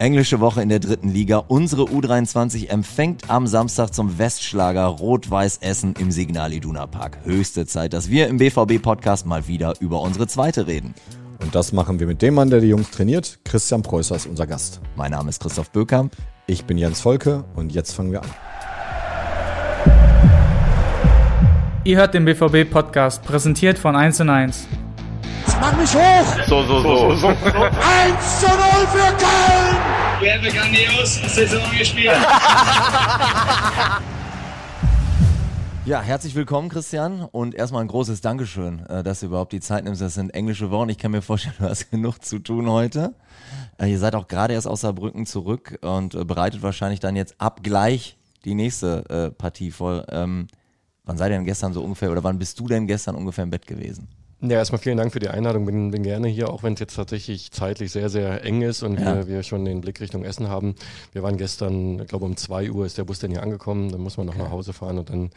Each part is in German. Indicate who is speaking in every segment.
Speaker 1: Englische Woche in der dritten Liga. Unsere U23 empfängt am Samstag zum Westschlager Rot-Weiß Essen im Signal Iduna Park. Höchste Zeit, dass wir im BVB-Podcast mal wieder über unsere zweite reden.
Speaker 2: Und das machen wir mit dem Mann, der die Jungs trainiert. Christian Preußer ist unser Gast.
Speaker 1: Mein Name ist Christoph Bökamp.
Speaker 2: Ich bin Jens Volke und jetzt fangen wir an.
Speaker 3: Ihr hört den BVB-Podcast, präsentiert von 1 und 1.
Speaker 4: Mach mich hoch!
Speaker 5: So, so, so. so. 1
Speaker 4: zu 0 für Köln!
Speaker 6: Wir haben grandios Saison gespielt.
Speaker 1: Ja, herzlich willkommen, Christian. Und erstmal ein großes Dankeschön, äh, dass du überhaupt die Zeit nimmst. Das sind englische Wochen. Ich kann mir vorstellen, du hast genug zu tun heute. Äh, ihr seid auch gerade erst aus Saarbrücken zurück und äh, bereitet wahrscheinlich dann jetzt ab gleich die nächste Partie vor. Ähm, wann seid ihr denn gestern so ungefähr oder wann bist du denn gestern ungefähr im Bett gewesen?
Speaker 7: Ja, erstmal vielen Dank für die Einladung. Bin, bin gerne hier, auch wenn es jetzt tatsächlich zeitlich sehr, sehr eng ist und ja. wir, wir, schon den Blick Richtung Essen haben. Wir waren gestern, ich glaube um 2 Uhr ist der Bus dann hier angekommen. Dann muss man noch okay. nach Hause fahren und dann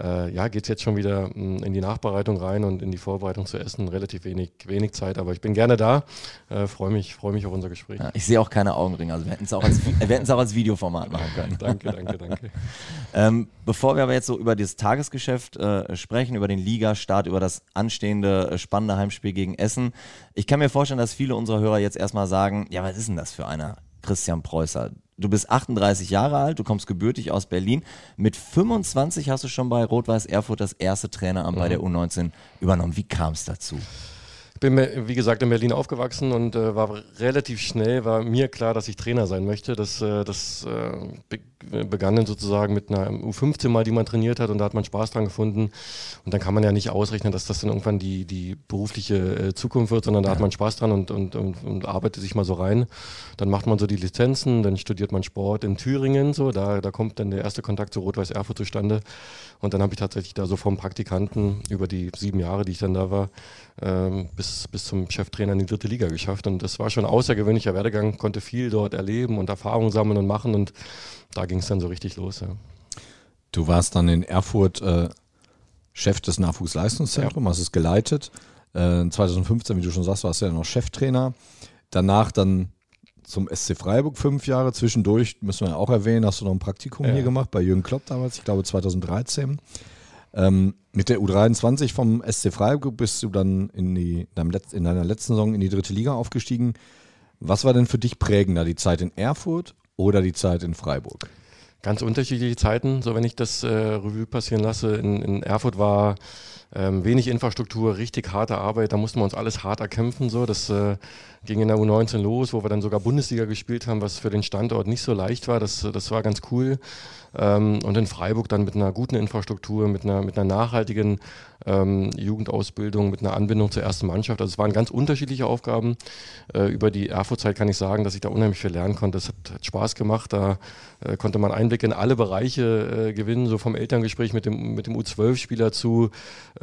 Speaker 7: äh, ja, geht es jetzt schon wieder mm, in die Nachbereitung rein und in die Vorbereitung zu essen. Relativ wenig, wenig Zeit, aber ich bin gerne da. Äh, Freue mich, freu mich auf unser Gespräch. Ja,
Speaker 1: ich sehe auch keine Augenringe, also wir hätten es auch, als, auch als Videoformat machen können.
Speaker 7: danke, danke, danke.
Speaker 1: ähm, bevor wir aber jetzt so über das Tagesgeschäft äh, sprechen, über den Ligastart, über das anstehende äh, spannende Heimspiel gegen Essen, ich kann mir vorstellen, dass viele unserer Hörer jetzt erstmal sagen, ja, was ist denn das für einer? Christian Preußer. Du bist 38 Jahre alt, du kommst gebürtig aus Berlin. Mit 25 hast du schon bei Rot-Weiß Erfurt das erste Traineramt mhm. bei der U19 übernommen. Wie kam es dazu?
Speaker 7: Ich bin, wie gesagt, in Berlin aufgewachsen und äh, war relativ schnell, war mir klar, dass ich Trainer sein möchte. Das, äh, das äh, begann dann sozusagen mit einer U15 mal, die man trainiert hat und da hat man Spaß dran gefunden. Und dann kann man ja nicht ausrechnen, dass das dann irgendwann die, die berufliche äh, Zukunft wird, sondern da ja. hat man Spaß dran und, und, und, und, arbeitet sich mal so rein. Dann macht man so die Lizenzen, dann studiert man Sport in Thüringen, so, da, da kommt dann der erste Kontakt zu Rot-Weiß Erfurt zustande. Und dann habe ich tatsächlich da so vom Praktikanten über die sieben Jahre, die ich dann da war, ähm, bis, bis zum Cheftrainer in die dritte Liga geschafft. Und das war schon ein außergewöhnlicher Werdegang, konnte viel dort erleben und Erfahrungen sammeln und machen und da ging es dann so richtig los. Ja.
Speaker 2: Du warst dann in Erfurt äh, Chef des Nachwuchsleistungszentrums, ja. hast es geleitet. Äh, 2015, wie du schon sagst, warst du ja noch Cheftrainer. Danach dann zum SC Freiburg fünf Jahre. Zwischendurch, müssen wir auch erwähnen, hast du noch ein Praktikum ja. hier gemacht bei Jürgen Klopp damals, ich glaube 2013. Ähm, mit der U23 vom SC Freiburg bist du dann in, die, in deiner letzten Saison in die dritte Liga aufgestiegen. Was war denn für dich prägender, die Zeit in Erfurt oder die Zeit in Freiburg?
Speaker 7: Ganz unterschiedliche Zeiten, so wenn ich das äh, Revue passieren lasse. In, in Erfurt war ähm, wenig Infrastruktur, richtig harte Arbeit, da mussten wir uns alles hart erkämpfen. So. Das äh, ging in der U19 los, wo wir dann sogar Bundesliga gespielt haben, was für den Standort nicht so leicht war. Das, das war ganz cool. Ähm, und in Freiburg dann mit einer guten Infrastruktur, mit einer, mit einer nachhaltigen ähm, Jugendausbildung, mit einer Anbindung zur ersten Mannschaft. Also es waren ganz unterschiedliche Aufgaben. Äh, über die Erfurt-Zeit kann ich sagen, dass ich da unheimlich viel lernen konnte. Es hat, hat Spaß gemacht. Da äh, konnte man Einblick in alle Bereiche äh, gewinnen, so vom Elterngespräch mit dem, mit dem U12-Spieler zu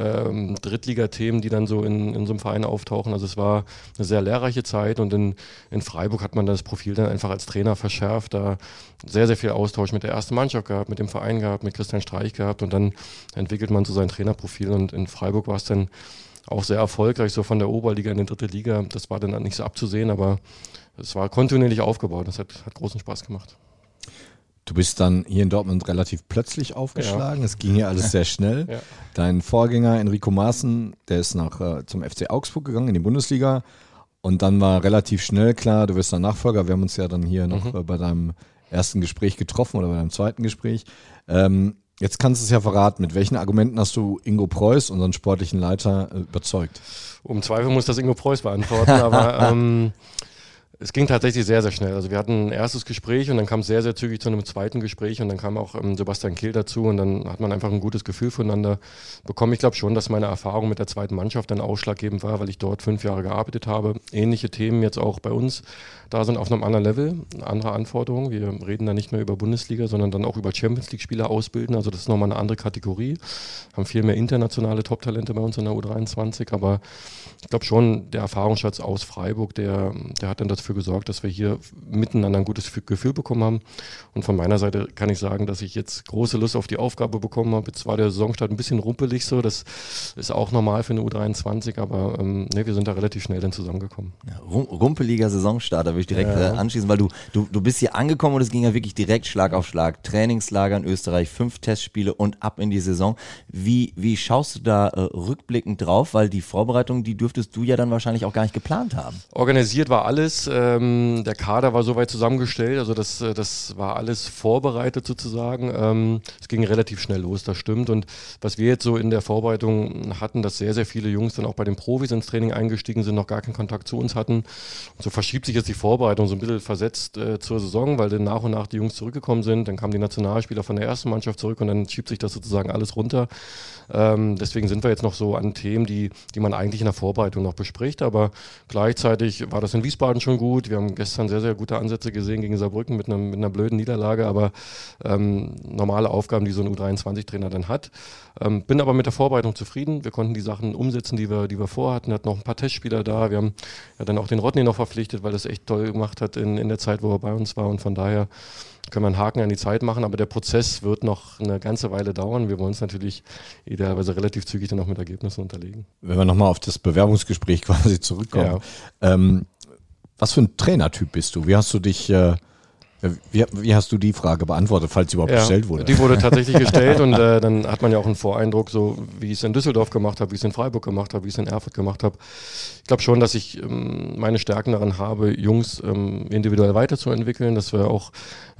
Speaker 7: ähm, Drittligathemen, die dann so in, in so einem Verein auftauchen. Also es war eine sehr lehrreiche Zeit und in, in Freiburg hat man das Profil dann einfach als Trainer verschärft. Da sehr, sehr viel Austausch mit der ersten Mannschaft gehabt, mit dem Verein gehabt, mit Christian Streich gehabt und dann entwickelt man so sein Trainerprofil und in Freiburg war es dann auch sehr erfolgreich, so von der Oberliga in die dritte Liga. Das war dann nicht so abzusehen, aber es war kontinuierlich aufgebaut. Das hat, hat großen Spaß gemacht.
Speaker 2: Du bist dann hier in Dortmund relativ plötzlich aufgeschlagen. Es ging ja alles sehr schnell. Ja. Dein Vorgänger Enrico Maaßen, der ist nach, äh, zum FC Augsburg gegangen in die Bundesliga. Und dann war relativ schnell klar, du wirst der Nachfolger. Wir haben uns ja dann hier noch mhm. äh, bei deinem ersten Gespräch getroffen oder bei deinem zweiten Gespräch. Ähm, Jetzt kannst du es ja verraten. Mit welchen Argumenten hast du Ingo Preuß, unseren sportlichen Leiter, äh, überzeugt?
Speaker 7: Um Zweifel muss das Ingo Preuß beantworten, aber ähm, es ging tatsächlich sehr, sehr schnell. Also wir hatten ein erstes Gespräch und dann kam es sehr, sehr zügig zu einem zweiten Gespräch und dann kam auch ähm, Sebastian Kehl dazu und dann hat man einfach ein gutes Gefühl voneinander bekommen. Ich glaube schon, dass meine Erfahrung mit der zweiten Mannschaft dann ausschlaggebend war, weil ich dort fünf Jahre gearbeitet habe. Ähnliche Themen jetzt auch bei uns da sind auf einem anderen Level, andere Anforderungen. Wir reden da nicht mehr über Bundesliga, sondern dann auch über Champions League-Spieler ausbilden. Also das ist nochmal eine andere Kategorie. Haben viel mehr internationale Top-Talente bei uns in der U23, aber ich glaube schon, der Erfahrungsschatz aus Freiburg, der, der hat dann das dafür gesorgt, dass wir hier miteinander ein gutes Gefühl bekommen haben. Und von meiner Seite kann ich sagen, dass ich jetzt große Lust auf die Aufgabe bekommen habe. Jetzt war der Saisonstart ein bisschen rumpelig so, das ist auch normal für eine U23, aber ähm, ne, wir sind da relativ schnell dann zusammengekommen.
Speaker 1: Ja, rumpeliger Saisonstart, da würde ich direkt ja. äh, anschließen, weil du, du, du bist hier angekommen und es ging ja wirklich direkt Schlag auf Schlag. Trainingslager in Österreich, fünf Testspiele und ab in die Saison. Wie, wie schaust du da äh, rückblickend drauf? Weil die Vorbereitung, die dürftest du ja dann wahrscheinlich auch gar nicht geplant haben.
Speaker 7: Organisiert war alles, ähm, der Kader war soweit zusammengestellt, also das, äh, das war alles vorbereitet sozusagen. Ähm, es ging relativ schnell los, das stimmt. Und was wir jetzt so in der Vorbereitung hatten, dass sehr, sehr viele Jungs dann auch bei den Profis ins Training eingestiegen sind, noch gar keinen Kontakt zu uns hatten. Und so verschiebt sich jetzt die Vorbereitung so ein bisschen versetzt äh, zur Saison, weil dann nach und nach die Jungs zurückgekommen sind. Dann kamen die Nationalspieler von der ersten Mannschaft zurück und dann schiebt sich das sozusagen alles runter. Ähm, deswegen sind wir jetzt noch so an Themen, die, die man eigentlich in der Vorbereitung noch bespricht. Aber gleichzeitig war das in Wiesbaden schon gut. Wir haben gestern sehr, sehr gute Ansätze gesehen gegen Saarbrücken mit, einem, mit einer blöden Niederlage. Aber ähm, normale Aufgaben, die so ein U23-Trainer dann hat. Ähm, bin aber mit der Vorbereitung zufrieden. Wir konnten die Sachen umsetzen, die wir, die wir vorhatten. Hatten noch ein paar Testspieler da. Wir haben ja dann auch den Rodney noch verpflichtet, weil das echt toll gemacht hat in, in der Zeit, wo er bei uns war. Und von daher können wir einen Haken an die Zeit machen, aber der Prozess wird noch eine ganze Weile dauern. Wir wollen es natürlich idealerweise relativ zügig dann auch mit Ergebnissen unterlegen.
Speaker 2: Wenn wir nochmal auf das Bewerbungsgespräch quasi zurückkommen. Ja. Ähm, was für ein Trainertyp bist du? Wie hast du dich äh, wie, wie, hast du die Frage beantwortet, falls sie überhaupt ja, gestellt wurde?
Speaker 7: Die wurde tatsächlich gestellt und äh, dann hat man ja auch einen Voreindruck, so wie ich es in Düsseldorf gemacht habe, wie ich es in Freiburg gemacht habe, wie ich es in Erfurt gemacht habe. Ich glaube schon, dass ich ähm, meine Stärken daran habe, Jungs ähm, individuell weiterzuentwickeln, dass wir auch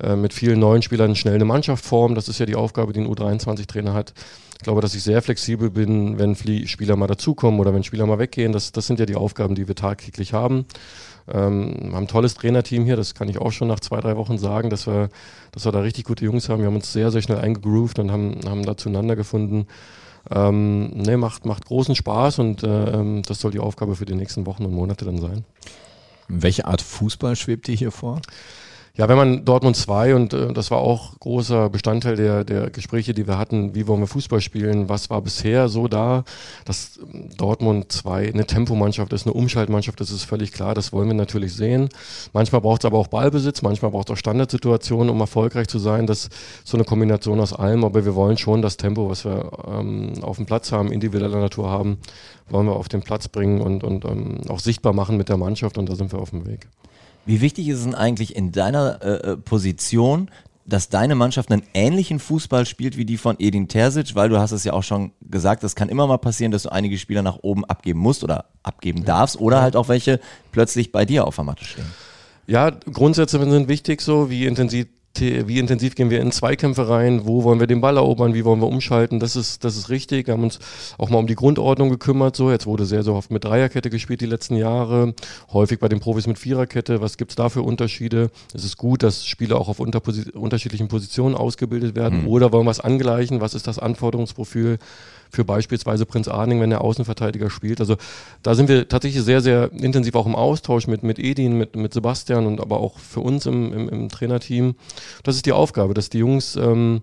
Speaker 7: äh, mit vielen neuen Spielern schnell eine Mannschaft formen. Das ist ja die Aufgabe, die ein U23-Trainer hat. Ich glaube, dass ich sehr flexibel bin, wenn Spieler mal dazukommen oder wenn Spieler mal weggehen. Das, das sind ja die Aufgaben, die wir tagtäglich haben. Ähm, haben ein tolles Trainerteam hier, das kann ich auch schon nach zwei, drei Wochen sagen, dass wir, dass wir da richtig gute Jungs haben. Wir haben uns sehr, sehr schnell eingegroovt und haben, haben da zueinander gefunden. Ähm, ne, macht, macht großen Spaß und äh, ähm, das soll die Aufgabe für die nächsten Wochen und Monate dann sein.
Speaker 2: Welche Art Fußball schwebt dir hier vor?
Speaker 7: Ja, wenn man Dortmund 2 und äh, das war auch großer Bestandteil der, der Gespräche, die wir hatten, wie wollen wir Fußball spielen, was war bisher so da, dass ähm, Dortmund 2 eine Tempomannschaft ist, eine Umschaltmannschaft, das ist völlig klar, das wollen wir natürlich sehen. Manchmal braucht es aber auch Ballbesitz, manchmal braucht es auch Standardsituationen, um erfolgreich zu sein, das ist so eine Kombination aus allem, aber wir wollen schon das Tempo, was wir ähm, auf dem Platz haben, individueller Natur haben, wollen wir auf den Platz bringen und, und ähm, auch sichtbar machen mit der Mannschaft und da sind wir auf dem Weg.
Speaker 1: Wie wichtig ist es denn eigentlich in deiner äh, äh, Position, dass deine Mannschaft einen ähnlichen Fußball spielt wie die von Edin Terzic, weil du hast es ja auch schon gesagt, es kann immer mal passieren, dass du einige Spieler nach oben abgeben musst oder abgeben darfst oder halt auch welche plötzlich bei dir auf der Matte stehen.
Speaker 7: Ja, Grundsätze sind wichtig so, wie intensiv wie intensiv gehen wir in Zweikämpfe rein, wo wollen wir den Ball erobern, wie wollen wir umschalten, das ist, das ist richtig. Wir haben uns auch mal um die Grundordnung gekümmert. So, jetzt wurde sehr, sehr oft mit Dreierkette gespielt die letzten Jahre, häufig bei den Profis mit Viererkette. Was gibt es da für Unterschiede? Es ist gut, dass Spieler auch auf unterschiedlichen Positionen ausgebildet werden. Mhm. Oder wollen wir es angleichen? Was ist das Anforderungsprofil? Für beispielsweise Prinz Arning, wenn der Außenverteidiger spielt. Also da sind wir tatsächlich sehr, sehr intensiv auch im Austausch mit, mit Edin, mit, mit Sebastian und aber auch für uns im, im, im Trainerteam. Das ist die Aufgabe, dass die Jungs ähm,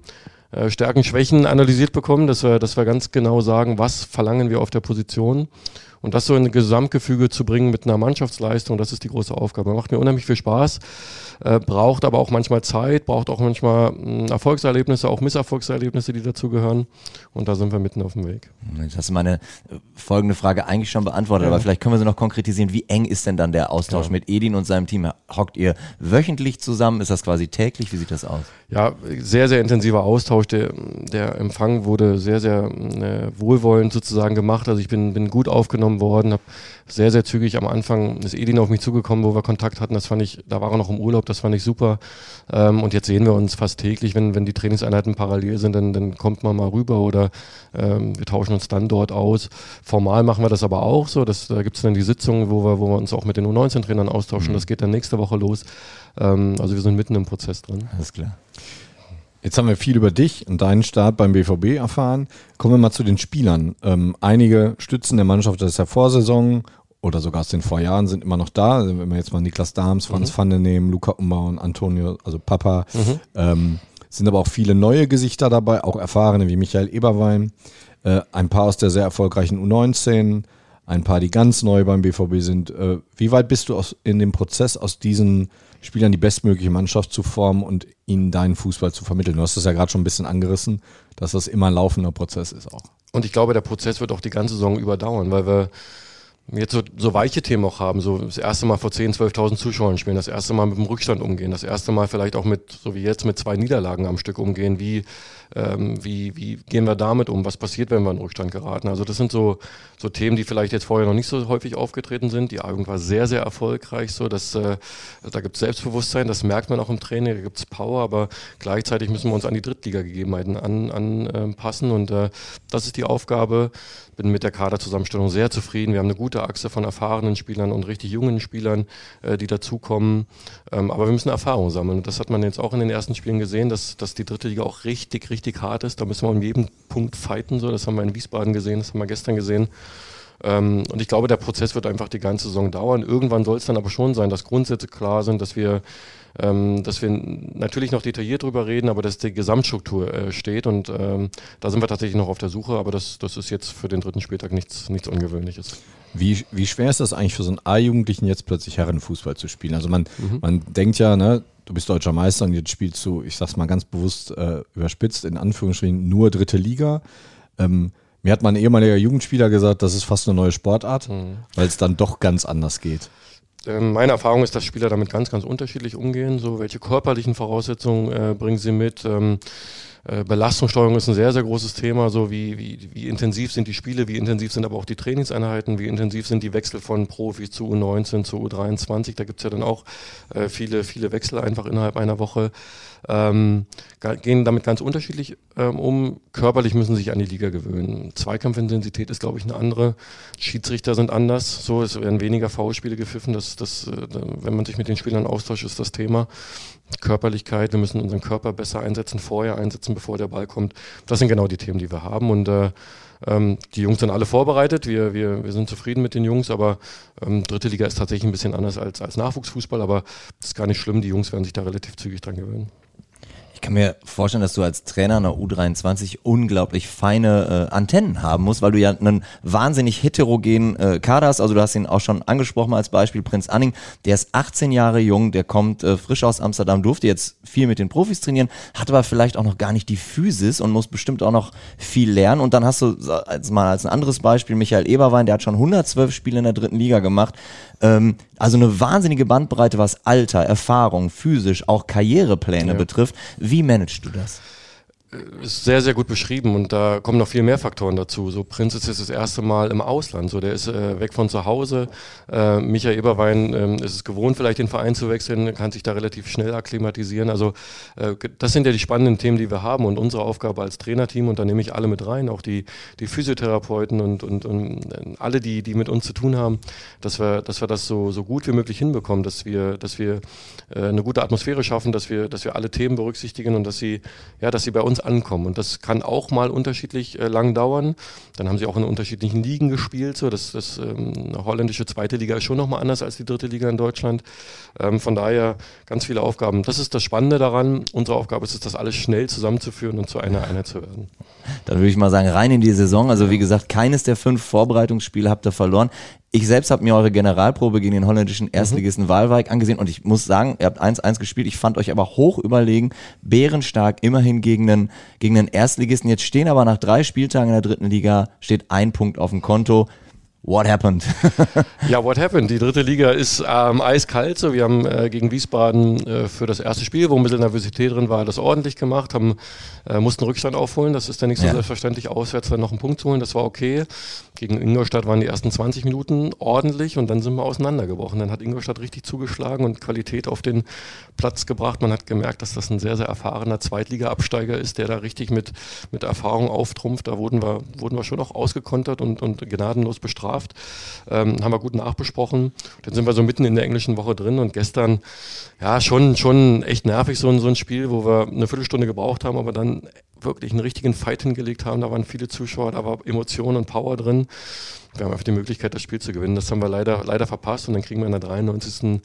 Speaker 7: äh, Stärken, Schwächen analysiert bekommen, dass wir, dass wir ganz genau sagen, was verlangen wir auf der Position und das so in ein Gesamtgefüge zu bringen mit einer Mannschaftsleistung, das ist die große Aufgabe. Macht mir unheimlich viel Spaß, äh, braucht aber auch manchmal Zeit, braucht auch manchmal mh, hm, Erfolgserlebnisse, auch Misserfolgserlebnisse, die dazugehören. Und da sind wir mitten auf dem Weg.
Speaker 1: Jetzt hast du meine äh, folgende Frage eigentlich schon beantwortet, ja. aber vielleicht können wir sie noch konkretisieren. Wie eng ist denn dann der Austausch ja. mit Edin und seinem Team? Hockt ihr wöchentlich zusammen? Ist das quasi täglich? Wie sieht das aus?
Speaker 7: Ja, sehr, sehr intensiver Austausch. Der, der Empfang wurde sehr, sehr äh, wohlwollend sozusagen gemacht. Also ich bin, bin gut aufgenommen worden, habe sehr, sehr zügig am Anfang ist Edin auf mich zugekommen, wo wir Kontakt hatten. Das fand ich, da war er noch im Urlaub, das fand ich super. Ähm, und jetzt sehen wir uns fast täglich, wenn, wenn die Trainingseinheiten parallel sind, dann, dann kommt man mal rüber oder ähm, wir tauschen uns dann dort aus. Formal machen wir das aber auch so. Dass, da gibt es dann die Sitzungen, wo wir, wo wir uns auch mit den U19-Trainern austauschen. Mhm. Das geht dann nächste Woche los. Ähm, also wir sind mitten im Prozess drin.
Speaker 1: Alles klar.
Speaker 2: Jetzt haben wir viel über dich und deinen Start beim BVB erfahren. Kommen wir mal zu den Spielern. Ähm, einige Stützen der Mannschaft aus der Vorsaison oder sogar aus den Vorjahren sind immer noch da. Also wenn wir jetzt mal Niklas Dahms, Franz mhm. Pfanne nehmen, Luca Umbauen, Antonio, also Papa. Mhm. Ähm, sind aber auch viele neue Gesichter dabei, auch erfahrene wie Michael Eberwein. Äh, ein paar aus der sehr erfolgreichen U19, ein paar, die ganz neu beim BVB sind. Äh, wie weit bist du aus, in dem Prozess, aus diesen Spielern die bestmögliche Mannschaft zu formen und ihnen deinen Fußball zu vermitteln? Du hast das ja gerade schon ein bisschen angerissen, dass das immer ein laufender Prozess ist auch.
Speaker 7: Und ich glaube, der Prozess wird auch die ganze Saison überdauern, weil wir jetzt so, so weiche Themen auch haben, so das erste Mal vor 10.000, 12.000 Zuschauern spielen, das erste Mal mit dem Rückstand umgehen, das erste Mal vielleicht auch mit, so wie jetzt, mit zwei Niederlagen am Stück umgehen, wie, ähm, wie, wie gehen wir damit um, was passiert, wenn wir in Rückstand geraten. Also das sind so, so Themen, die vielleicht jetzt vorher noch nicht so häufig aufgetreten sind. Die Agung war sehr, sehr erfolgreich, so dass äh, da gibt es Selbstbewusstsein, das merkt man auch im Training, da gibt es Power, aber gleichzeitig müssen wir uns an die Drittliga-Gegebenheiten anpassen an, äh, und äh, das ist die Aufgabe. Bin mit der Kaderzusammenstellung sehr zufrieden. Wir haben eine gute Achse von erfahrenen Spielern und richtig jungen Spielern, äh, die dazukommen. Ähm, aber wir müssen Erfahrung sammeln. Und das hat man jetzt auch in den ersten Spielen gesehen, dass, dass die dritte Liga auch richtig, richtig richtig hart ist. Da müssen wir um jeden Punkt fighten. So. Das haben wir in Wiesbaden gesehen, das haben wir gestern gesehen. Ähm, und ich glaube, der Prozess wird einfach die ganze Saison dauern. Irgendwann soll es dann aber schon sein, dass Grundsätze klar sind, dass wir, ähm, dass wir natürlich noch detailliert drüber reden, aber dass die Gesamtstruktur äh, steht. Und ähm, da sind wir tatsächlich noch auf der Suche, aber das, das ist jetzt für den dritten Spieltag nichts, nichts Ungewöhnliches.
Speaker 2: Wie, wie schwer ist das eigentlich für so einen A-Jugendlichen jetzt plötzlich Herrenfußball zu spielen? Also man, mhm. man denkt ja, ne, du bist deutscher Meister und jetzt spielst du, ich sag's mal ganz bewusst äh, überspitzt, in Anführungsstrichen nur dritte Liga. Ähm, mir hat mein ehemaliger Jugendspieler gesagt, das ist fast eine neue Sportart, mhm. weil es dann doch ganz anders geht.
Speaker 7: Ähm, meine Erfahrung ist, dass Spieler damit ganz, ganz unterschiedlich umgehen. So, welche körperlichen Voraussetzungen äh, bringen sie mit? Ähm, äh, Belastungssteuerung ist ein sehr, sehr großes Thema, so wie, wie, wie intensiv sind die Spiele, wie intensiv sind aber auch die Trainingseinheiten, wie intensiv sind die Wechsel von Profis zu U19 zu U23. Da gibt es ja dann auch äh, viele, viele Wechsel einfach innerhalb einer Woche ähm, gehen damit ganz unterschiedlich ähm, um. Körperlich müssen sie sich an die Liga gewöhnen. Zweikampfintensität ist, glaube ich, eine andere. Schiedsrichter sind anders. So, es werden weniger V-Spiele gepfiffen. Das, das, äh, wenn man sich mit den Spielern austauscht, ist das Thema. Körperlichkeit, wir müssen unseren Körper besser einsetzen, vorher einsetzen, bevor der Ball kommt. Das sind genau die Themen, die wir haben. Und äh, ähm, die Jungs sind alle vorbereitet. Wir, wir, wir sind zufrieden mit den Jungs, aber ähm, dritte Liga ist tatsächlich ein bisschen anders als, als Nachwuchsfußball, aber das ist gar nicht schlimm. Die Jungs werden sich da relativ zügig dran gewöhnen.
Speaker 1: Ich kann mir vorstellen, dass du als Trainer einer U23 unglaublich feine äh, Antennen haben musst, weil du ja einen wahnsinnig heterogenen äh, Kader hast. Also du hast ihn auch schon angesprochen als Beispiel, Prinz Anning. Der ist 18 Jahre jung, der kommt äh, frisch aus Amsterdam, durfte jetzt viel mit den Profis trainieren, hat aber vielleicht auch noch gar nicht die Physis und muss bestimmt auch noch viel lernen. Und dann hast du als mal als ein anderes Beispiel Michael Eberwein, der hat schon 112 Spiele in der dritten Liga gemacht. Ähm, also eine wahnsinnige Bandbreite, was Alter, Erfahrung, physisch, auch Karrierepläne ja. betrifft. Wie managst du das?
Speaker 7: Ist sehr, sehr gut beschrieben und da kommen noch viel mehr Faktoren dazu. So Prinz ist das erste Mal im Ausland, so der ist äh, weg von zu Hause. Äh, Michael Eberwein äh, ist es gewohnt, vielleicht den Verein zu wechseln, kann sich da relativ schnell akklimatisieren. Also äh, das sind ja die spannenden Themen, die wir haben und unsere Aufgabe als Trainerteam und da nehme ich alle mit rein, auch die, die Physiotherapeuten und, und, und äh, alle, die, die mit uns zu tun haben, dass wir, dass wir das so, so gut wie möglich hinbekommen, dass wir, dass wir äh, eine gute Atmosphäre schaffen, dass wir, dass wir alle Themen berücksichtigen und dass sie, ja, dass sie bei uns uns ankommen. Und das kann auch mal unterschiedlich äh, lang dauern. Dann haben sie auch in unterschiedlichen Ligen gespielt. So. Das, das ähm, holländische zweite Liga ist schon nochmal anders als die dritte Liga in Deutschland. Ähm, von daher ganz viele Aufgaben. Das ist das Spannende daran. Unsere Aufgabe ist es, das alles schnell zusammenzuführen und zu einer Einheit zu werden.
Speaker 1: Dann würde ich mal sagen, rein in die Saison. Also wie gesagt, keines der fünf Vorbereitungsspiele habt ihr verloren. Ich selbst habe mir eure Generalprobe gegen den holländischen Erstligisten mhm. Walwijk angesehen und ich muss sagen, ihr habt 1-1 gespielt. Ich fand euch aber hoch überlegen, bärenstark, immerhin gegen einen, gegen einen Erstligisten. Jetzt stehen aber nach drei Spieltagen in der dritten Liga, steht ein Punkt auf dem Konto. What happened?
Speaker 7: ja, what happened? Die dritte Liga ist ähm, eiskalt. So, wir haben äh, gegen Wiesbaden äh, für das erste Spiel, wo ein bisschen Nervosität drin war, das ordentlich gemacht, haben, äh, mussten Rückstand aufholen. Das ist dann nicht so ja. selbstverständlich, auswärts dann noch einen Punkt zu holen. Das war okay. Gegen Ingolstadt waren die ersten 20 Minuten ordentlich und dann sind wir auseinandergebrochen. Dann hat Ingolstadt richtig zugeschlagen und Qualität auf den Platz gebracht. Man hat gemerkt, dass das ein sehr, sehr erfahrener Zweitliga-Absteiger ist, der da richtig mit, mit Erfahrung auftrumpft. Da wurden wir, wurden wir schon auch ausgekontert und, und gnadenlos bestraft. Ähm, haben wir gut nachbesprochen. Dann sind wir so mitten in der englischen Woche drin und gestern, ja, schon, schon echt nervig, so so ein Spiel, wo wir eine Viertelstunde gebraucht haben, aber dann wirklich einen richtigen Fight hingelegt haben. Da waren viele Zuschauer, da war Emotion und Power drin. Wir haben einfach die Möglichkeit, das Spiel zu gewinnen. Das haben wir leider, leider verpasst und dann kriegen wir in der 93.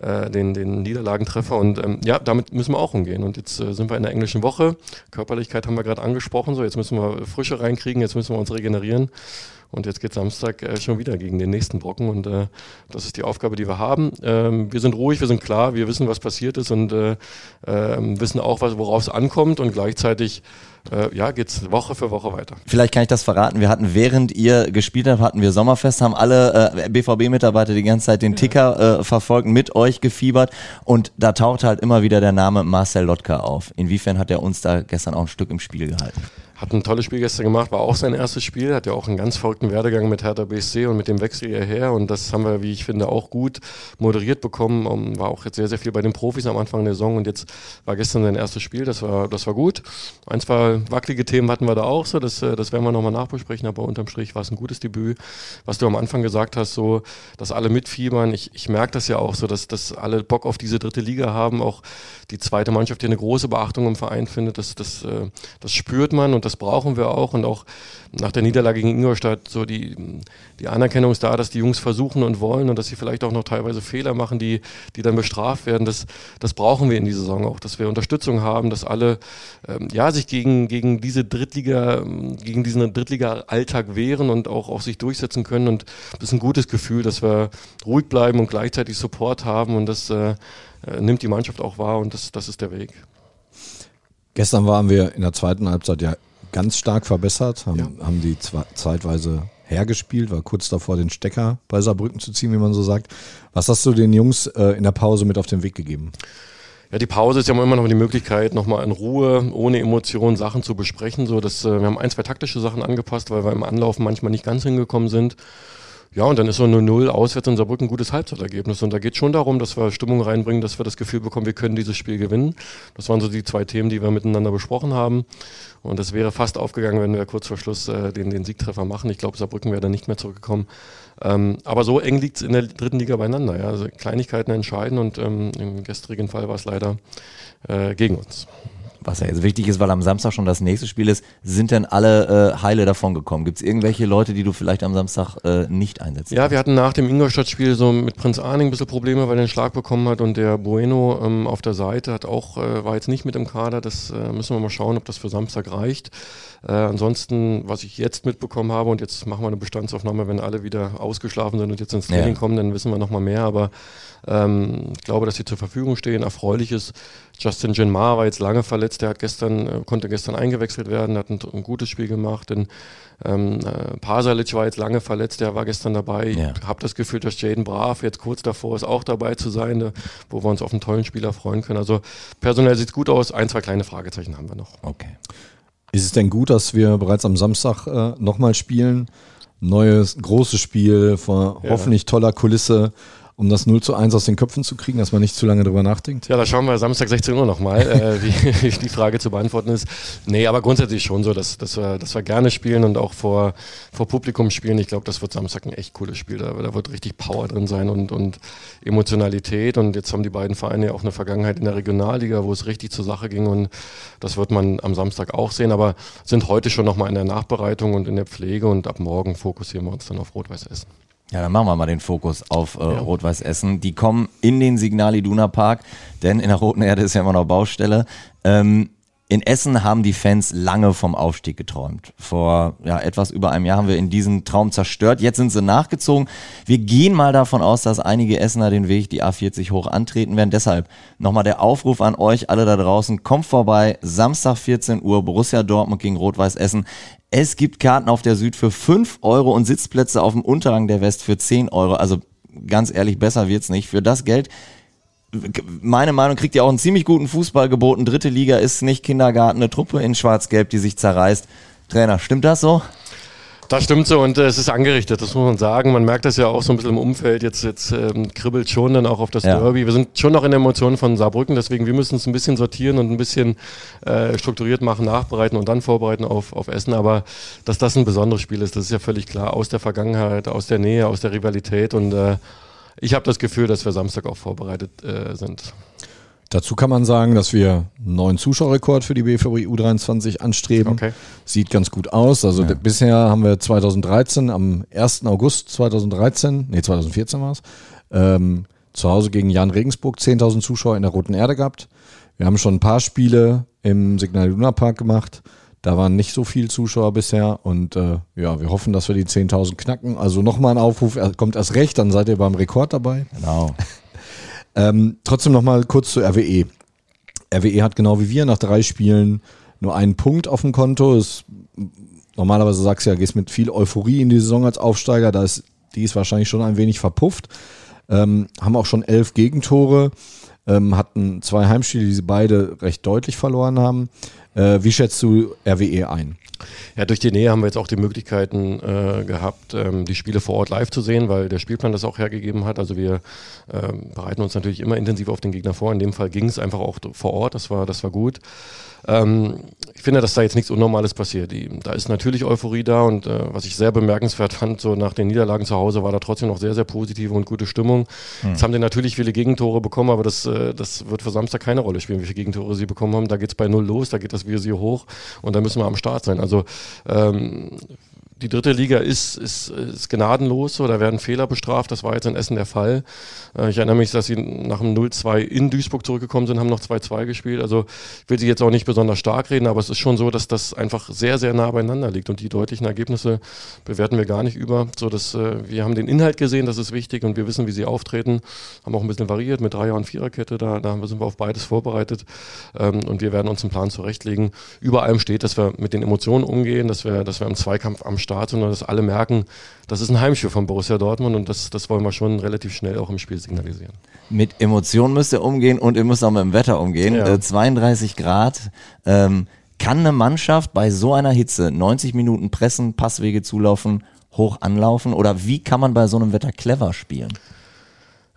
Speaker 7: Äh, den, den Niederlagentreffer und ähm, ja, damit müssen wir auch umgehen. Und jetzt äh, sind wir in der englischen Woche. Körperlichkeit haben wir gerade angesprochen, so jetzt müssen wir Frische reinkriegen, jetzt müssen wir uns regenerieren. Und jetzt geht Samstag äh, schon wieder gegen den nächsten Brocken und äh, das ist die Aufgabe, die wir haben. Ähm, wir sind ruhig, wir sind klar, wir wissen, was passiert ist und äh, äh, wissen auch, worauf es ankommt und gleichzeitig äh, ja, geht's Woche für Woche weiter.
Speaker 1: Vielleicht kann ich das verraten. Wir hatten, während ihr gespielt habt, hatten wir Sommerfest, haben alle äh, BVB-Mitarbeiter die ganze Zeit den Ticker äh, verfolgt, mit euch gefiebert und da taucht halt immer wieder der Name Marcel Lotka auf. Inwiefern hat er uns da gestern auch ein Stück im Spiel gehalten?
Speaker 7: Hat ein tolles Spiel gestern gemacht, war auch sein erstes Spiel, hat ja auch einen ganz verrückten Werdegang mit Hertha BSC und mit dem Wechsel hierher. Und das haben wir, wie ich finde, auch gut moderiert bekommen. Um, war auch jetzt sehr, sehr viel bei den Profis am Anfang der Saison. Und jetzt war gestern sein erstes Spiel, das war, das war gut. Ein, zwei wackelige Themen hatten wir da auch so, das, äh, das werden wir nochmal nachbesprechen, aber unterm Strich war es ein gutes Debüt. Was du am Anfang gesagt hast, so, dass alle mitfiebern, ich, ich merke das ja auch so, dass, dass alle Bock auf diese dritte Liga haben, auch die zweite Mannschaft, die eine große Beachtung im Verein findet, das, das, äh, das spürt man. Und das brauchen wir auch. Und auch nach der Niederlage gegen Ingolstadt, so die, die Anerkennung ist da, dass die Jungs versuchen und wollen und dass sie vielleicht auch noch teilweise Fehler machen, die, die dann bestraft werden. Das, das brauchen wir in dieser Saison auch, dass wir Unterstützung haben, dass alle ähm, ja, sich gegen, gegen diese Drittliga, gegen diesen Drittliga-Alltag wehren und auch, auch sich durchsetzen können. Und das ist ein gutes Gefühl, dass wir ruhig bleiben und gleichzeitig Support haben und das äh, äh nimmt die Mannschaft auch wahr und das, das ist der Weg.
Speaker 2: Gestern waren wir in der zweiten Halbzeit ja ganz stark verbessert, haben, ja. haben die zeitweise hergespielt, war kurz davor, den Stecker bei Saarbrücken zu ziehen, wie man so sagt. Was hast du den Jungs äh, in der Pause mit auf den Weg gegeben?
Speaker 7: Ja, die Pause ist ja immer noch die Möglichkeit, nochmal in Ruhe, ohne Emotionen Sachen zu besprechen. So, dass, äh, wir haben ein, zwei taktische Sachen angepasst, weil wir im Anlaufen manchmal nicht ganz hingekommen sind. Ja, und dann ist so eine Null auswärts in Saarbrücken ein gutes Halbzeitergebnis. Und da geht schon darum, dass wir Stimmung reinbringen, dass wir das Gefühl bekommen, wir können dieses Spiel gewinnen. Das waren so die zwei Themen, die wir miteinander besprochen haben. Und es wäre fast aufgegangen, wenn wir kurz vor Schluss äh, den, den Siegtreffer machen. Ich glaube, Saarbrücken wäre dann nicht mehr zurückgekommen. Ähm, aber so eng liegt es in der dritten Liga beieinander. Ja? Also Kleinigkeiten entscheiden und ähm, im gestrigen Fall war es leider äh, gegen uns
Speaker 1: was ja jetzt wichtig ist, weil am Samstag schon das nächste Spiel ist, sind denn alle äh, heile davon gekommen? Gibt es irgendwelche Leute, die du vielleicht am Samstag äh, nicht einsetzt?
Speaker 7: Ja, wir hatten nach dem Ingolstadt-Spiel so mit Prinz Arning ein bisschen Probleme, weil er einen Schlag bekommen hat und der Bueno ähm, auf der Seite hat auch, äh, war jetzt nicht mit im Kader. Das äh, müssen wir mal schauen, ob das für Samstag reicht. Äh, ansonsten, was ich jetzt mitbekommen habe, und jetzt machen wir eine Bestandsaufnahme, wenn alle wieder ausgeschlafen sind und jetzt ins Training ja. kommen, dann wissen wir nochmal mehr. Aber ähm, ich glaube, dass sie zur Verfügung stehen. Erfreulich ist, Justin Genmar war jetzt lange verletzt, der hat gestern, äh, konnte gestern eingewechselt werden, hat ein, ein gutes Spiel gemacht. Denn, ähm, äh, Pasalic war jetzt lange verletzt, der war gestern dabei. Ja. Ich habe das Gefühl, dass Jaden Brav jetzt kurz davor ist, auch dabei zu sein, da, wo wir uns auf einen tollen Spieler freuen können. Also personell sieht es gut aus, ein, zwei kleine Fragezeichen haben wir noch.
Speaker 2: Okay. Ist es denn gut, dass wir bereits am Samstag äh, nochmal spielen? Neues, großes Spiel vor ja. hoffentlich toller Kulisse um das 0 zu 1 aus den Köpfen zu kriegen, dass man nicht zu lange drüber nachdenkt?
Speaker 7: Ja, da schauen wir Samstag 16 Uhr nochmal, äh, wie die Frage zu beantworten ist. Nee, aber grundsätzlich schon so, dass, dass, wir, dass wir gerne spielen und auch vor, vor Publikum spielen. Ich glaube, das wird Samstag ein echt cooles Spiel. Da, da wird richtig Power drin sein und, und Emotionalität. Und jetzt haben die beiden Vereine ja auch eine Vergangenheit in der Regionalliga, wo es richtig zur Sache ging. Und das wird man am Samstag auch sehen. Aber sind heute schon nochmal in der Nachbereitung und in der Pflege. Und ab morgen fokussieren wir uns dann auf Rot-Weiß Essen.
Speaker 1: Ja, dann machen wir mal den Fokus auf äh, ja. Rot-Weiß Essen. Die kommen in den Signal Iduna Park, denn in der Roten Erde ist ja immer noch Baustelle. Ähm, in Essen haben die Fans lange vom Aufstieg geträumt. Vor ja, etwas über einem Jahr haben wir in diesen Traum zerstört. Jetzt sind sie nachgezogen. Wir gehen mal davon aus, dass einige Essener den Weg die A40 hoch antreten werden. Deshalb nochmal der Aufruf an euch alle da draußen. Kommt vorbei. Samstag 14 Uhr Borussia Dortmund gegen Rot-Weiß Essen. Es gibt Karten auf der Süd für 5 Euro und Sitzplätze auf dem Unterrang der West für 10 Euro. Also ganz ehrlich, besser wird's nicht. Für das Geld meine Meinung kriegt ihr auch einen ziemlich guten Fußball geboten. Dritte Liga ist nicht Kindergarten, eine Truppe in Schwarz-Gelb, die sich zerreißt. Trainer, stimmt das so?
Speaker 7: Das stimmt so und äh, es ist angerichtet, das muss man sagen. Man merkt das ja auch so ein bisschen im Umfeld. Jetzt, jetzt ähm, kribbelt schon dann auch auf das ja. Derby. Wir sind schon noch in der Emotion von Saarbrücken, deswegen wir müssen es ein bisschen sortieren und ein bisschen äh, strukturiert machen, nachbereiten und dann vorbereiten auf, auf Essen. Aber dass das ein besonderes Spiel ist, das ist ja völlig klar. Aus der Vergangenheit, aus der Nähe, aus der Rivalität und äh, ich habe das Gefühl, dass wir Samstag auch vorbereitet äh, sind.
Speaker 2: Dazu kann man sagen, dass wir einen neuen Zuschauerrekord für die BVB U23 anstreben. Okay. Sieht ganz gut aus. Also ja. bisher haben wir 2013, am 1. August 2013, nee 2014 war es, ähm, zu Hause gegen Jan Regensburg 10.000 Zuschauer in der Roten Erde gehabt. Wir haben schon ein paar Spiele im Signal Luna Park gemacht. Da waren nicht so viele Zuschauer bisher und äh, ja, wir hoffen, dass wir die 10.000 knacken. Also nochmal ein Aufruf, er kommt erst recht, dann seid ihr beim Rekord dabei.
Speaker 1: Genau.
Speaker 2: Ähm, trotzdem nochmal kurz zur RWE. RWE hat genau wie wir nach drei Spielen nur einen Punkt auf dem Konto. Ist, normalerweise sagst du ja, gehst mit viel Euphorie in die Saison als Aufsteiger. Da ist, die ist wahrscheinlich schon ein wenig verpufft. Ähm, haben auch schon elf Gegentore, ähm, hatten zwei Heimspiele, die sie beide recht deutlich verloren haben. Äh, wie schätzt du RWE ein?
Speaker 7: Ja, durch die Nähe haben wir jetzt auch die Möglichkeiten äh, gehabt, ähm, die Spiele vor Ort live zu sehen, weil der Spielplan das auch hergegeben hat. Also wir ähm, bereiten uns natürlich immer intensiv auf den Gegner vor. In dem Fall ging es einfach auch vor Ort, das war, das war gut. Ähm, ich finde, dass da jetzt nichts Unnormales passiert. Die, da ist natürlich Euphorie da und äh, was ich sehr bemerkenswert fand, so nach den Niederlagen zu Hause war da trotzdem noch sehr, sehr positive und gute Stimmung. Hm. Jetzt haben die natürlich viele Gegentore bekommen, aber das, äh, das wird für Samstag keine Rolle spielen, wie viele Gegentore sie bekommen haben. Da geht es bei Null los, da geht das Visier hoch und da müssen wir am Start sein. Also ähm, die dritte Liga ist, ist, ist gnadenlos, so, da werden Fehler bestraft. Das war jetzt in Essen der Fall. Äh, ich erinnere mich, dass sie nach dem 0-2 in Duisburg zurückgekommen sind, haben noch 2-2 gespielt. Also ich will sie jetzt auch nicht besonders stark reden, aber es ist schon so, dass das einfach sehr, sehr nah beieinander liegt. Und die deutlichen Ergebnisse bewerten wir gar nicht über. So, dass, äh, wir haben den Inhalt gesehen, das ist wichtig und wir wissen, wie sie auftreten. Haben auch ein bisschen variiert mit Dreier- und Viererkette. Da, da sind wir auf beides vorbereitet. Ähm, und wir werden uns einen Plan zurechtlegen. Über allem steht, dass wir mit den Emotionen umgehen, dass wir, dass wir im Zweikampf am Start Start, sondern dass alle merken, das ist ein Heimspiel von Borussia Dortmund und das, das wollen wir schon relativ schnell auch im Spiel signalisieren.
Speaker 1: Mit Emotionen müsst ihr umgehen und ihr müsst auch mit dem Wetter umgehen.
Speaker 7: Ja.
Speaker 1: Äh, 32 Grad. Ähm, kann eine Mannschaft bei so einer Hitze 90 Minuten pressen, Passwege zulaufen, hoch anlaufen? Oder wie kann man bei so einem Wetter clever spielen?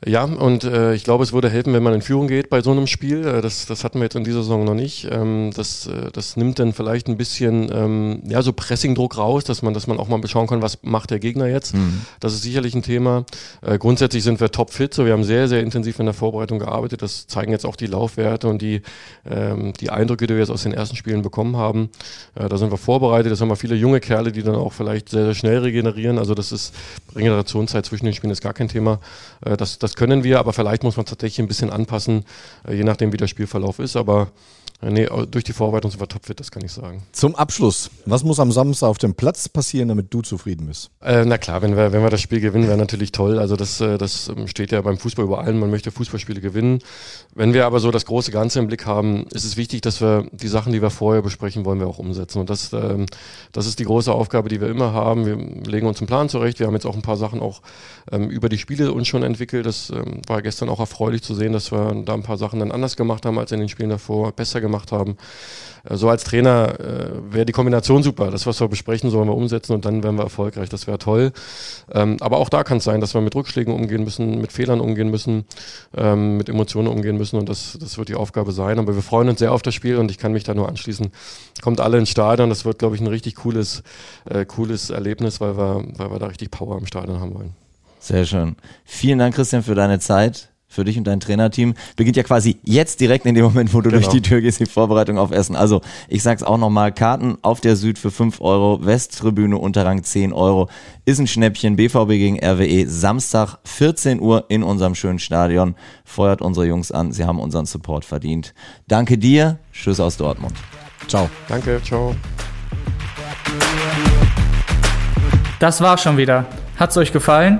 Speaker 7: Ja, und äh, ich glaube, es würde helfen, wenn man in Führung geht bei so einem Spiel. Äh, das, das hatten wir jetzt in dieser Saison noch nicht. Ähm, das, äh, das nimmt dann vielleicht ein bisschen ähm, ja, so Pressingdruck raus, dass man, dass man auch mal schauen kann, was macht der Gegner jetzt. Mhm. Das ist sicherlich ein Thema. Äh, grundsätzlich sind wir topfit. So, wir haben sehr, sehr intensiv in der Vorbereitung gearbeitet. Das zeigen jetzt auch die Laufwerte und die, ähm, die Eindrücke, die wir jetzt aus den ersten Spielen bekommen haben. Äh, da sind wir vorbereitet. Das haben wir viele junge Kerle, die dann auch vielleicht sehr, sehr schnell regenerieren. Also das ist Regenerationszeit zwischen den Spielen ist gar kein Thema. Äh, das, das können wir, aber vielleicht muss man tatsächlich ein bisschen anpassen, äh, je nachdem, wie der Spielverlauf ist. Aber nee, durch die Vorbereitung sind wir topfit, das kann ich sagen.
Speaker 2: Zum Abschluss, was muss am Samstag auf dem Platz passieren, damit du zufrieden bist?
Speaker 7: Äh, na klar, wenn wir, wenn wir das Spiel gewinnen, wäre natürlich toll. Also das, äh, das ähm, steht ja beim Fußball über allen, man möchte Fußballspiele gewinnen. Wenn wir aber so das große Ganze im Blick haben, ist es wichtig, dass wir die Sachen, die wir vorher besprechen, wollen wir auch umsetzen. Und das, ähm, das ist die große Aufgabe, die wir immer haben. Wir legen uns einen Plan zurecht. Wir haben jetzt auch ein paar Sachen auch ähm, über die Spiele uns schon entwickelt. Das ähm, war gestern auch erfreulich zu sehen, dass wir da ein paar Sachen dann anders gemacht haben als in den Spielen davor, besser gemacht haben. Äh, so als Trainer äh, wäre die Kombination super. Das, was wir besprechen, sollen wir umsetzen und dann wären wir erfolgreich. Das wäre toll. Ähm, aber auch da kann es sein, dass wir mit Rückschlägen umgehen müssen, mit Fehlern umgehen müssen, ähm, mit Emotionen umgehen müssen und das, das wird die Aufgabe sein. Aber wir freuen uns sehr auf das Spiel und ich kann mich da nur anschließen. Kommt alle ins Stadion. Das wird, glaube ich, ein richtig cooles, äh, cooles Erlebnis, weil wir, weil wir da richtig Power im Stadion haben wollen.
Speaker 1: Sehr schön. Vielen Dank, Christian, für deine Zeit für dich und dein Trainerteam. Beginnt ja quasi jetzt direkt in dem Moment, wo du genau. durch die Tür gehst, die Vorbereitung auf Essen. Also ich sag's auch nochmal, Karten auf der Süd für 5 Euro, Westtribüne Unterrang 10 Euro. Ist ein Schnäppchen, BVB gegen RWE, Samstag 14 Uhr in unserem schönen Stadion. Feuert unsere Jungs an, sie haben unseren Support verdient. Danke dir, Tschüss aus Dortmund.
Speaker 7: Ciao. Danke, ciao.
Speaker 3: Das war's schon wieder. Hat's euch gefallen?